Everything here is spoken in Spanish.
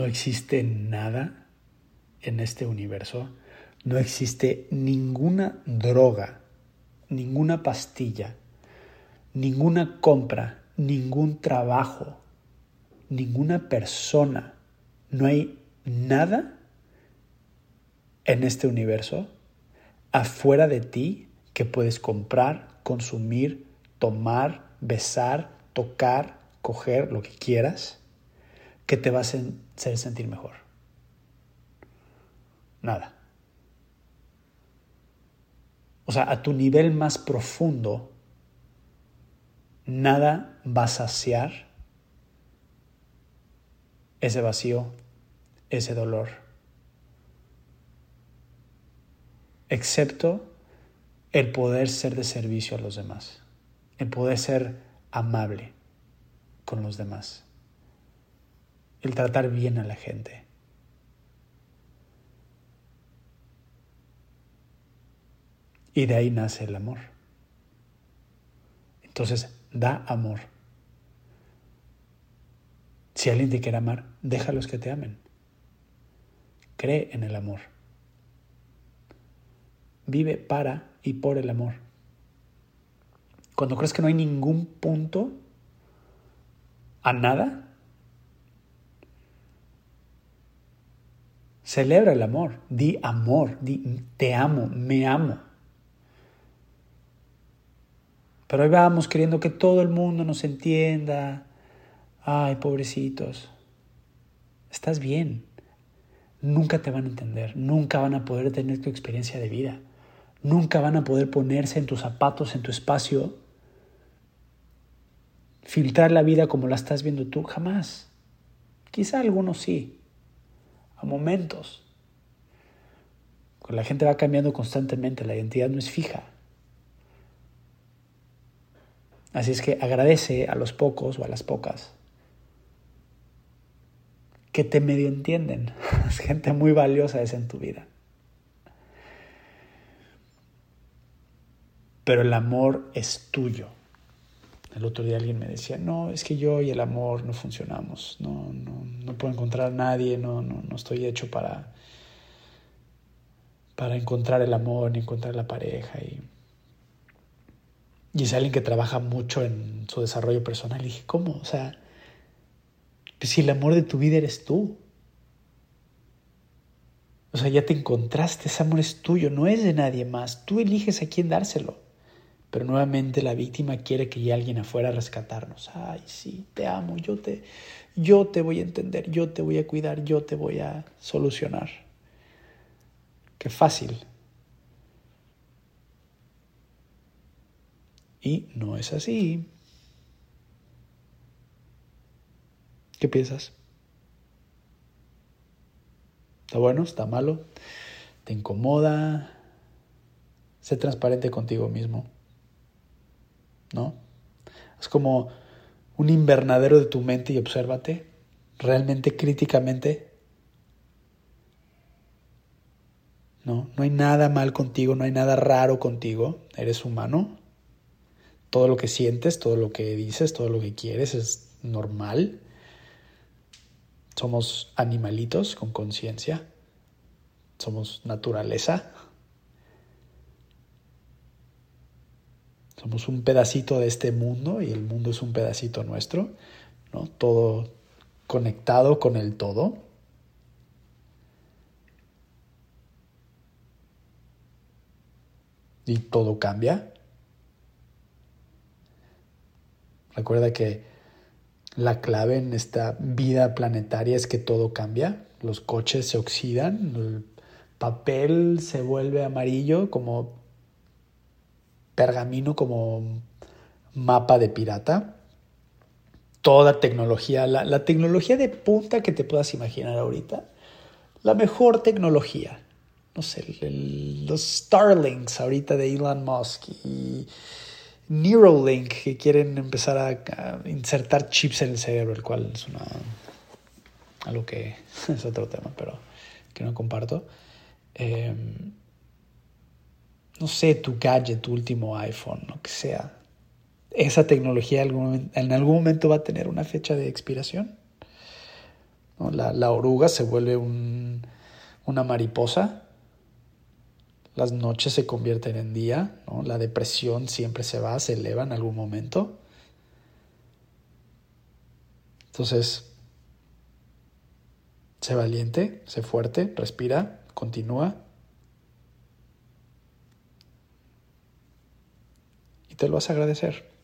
No existe nada en este universo, no existe ninguna droga, ninguna pastilla, ninguna compra, ningún trabajo, ninguna persona, no hay nada en este universo afuera de ti que puedes comprar, consumir, tomar, besar, tocar, coger, lo que quieras, que te va a hacer sentir mejor. Nada. O sea, a tu nivel más profundo, nada va a saciar ese vacío, ese dolor, excepto el poder ser de servicio a los demás, el poder ser amable con los demás, el tratar bien a la gente. Y de ahí nace el amor. Entonces, da amor. Si alguien te quiere amar, déjalos que te amen. Cree en el amor. Vive para y por el amor. Cuando crees que no hay ningún punto a nada, celebra el amor. Di amor, di te amo, me amo. Pero ahí vamos queriendo que todo el mundo nos entienda. Ay, pobrecitos. Estás bien. Nunca te van a entender, nunca van a poder tener tu experiencia de vida. Nunca van a poder ponerse en tus zapatos, en tu espacio, filtrar la vida como la estás viendo tú, jamás. Quizá algunos sí, a momentos. la gente va cambiando constantemente, la identidad no es fija. Así es que agradece a los pocos o a las pocas que te medio entienden. Es gente muy valiosa esa en tu vida. pero el amor es tuyo. El otro día alguien me decía, no, es que yo y el amor no funcionamos, no, no, no puedo encontrar a nadie, no, no, no estoy hecho para, para encontrar el amor ni encontrar la pareja. Y, y es alguien que trabaja mucho en su desarrollo personal. Y dije, ¿cómo? O sea, si el amor de tu vida eres tú. O sea, ya te encontraste, ese amor es tuyo, no es de nadie más. Tú eliges a quién dárselo. Pero nuevamente la víctima quiere que haya alguien afuera a rescatarnos. Ay, sí, te amo, yo te, yo te voy a entender, yo te voy a cuidar, yo te voy a solucionar. Qué fácil. Y no es así. ¿Qué piensas? ¿Está bueno? ¿Está malo? ¿Te incomoda? Sé transparente contigo mismo. ¿No? Es como un invernadero de tu mente y obsérvate realmente críticamente. No, no hay nada mal contigo, no hay nada raro contigo, eres humano. Todo lo que sientes, todo lo que dices, todo lo que quieres es normal. Somos animalitos con conciencia. Somos naturaleza. Somos un pedacito de este mundo y el mundo es un pedacito nuestro, ¿no? Todo conectado con el todo. Y todo cambia. Recuerda que la clave en esta vida planetaria es que todo cambia. Los coches se oxidan, el papel se vuelve amarillo como pergamino como mapa de pirata. Toda tecnología, la, tecnología de punta que te puedas imaginar ahorita. La mejor tecnología. No sé, los Starlinks ahorita de Elon Musk y Neuralink que quieren empezar a, insertar chips en el cerebro, el cual es una, algo que es otro tema, pero que no comparto. Eh, no sé, tu gadget, tu último iPhone, lo que sea, esa tecnología en algún momento va a tener una fecha de expiración. La, oruga se vuelve una mariposa, las noches se convierten en día, la depresión siempre se va, se eleva en algún momento. Entonces, sé valiente, sé fuerte, respira, continúa. Y te lo vas a agradecer.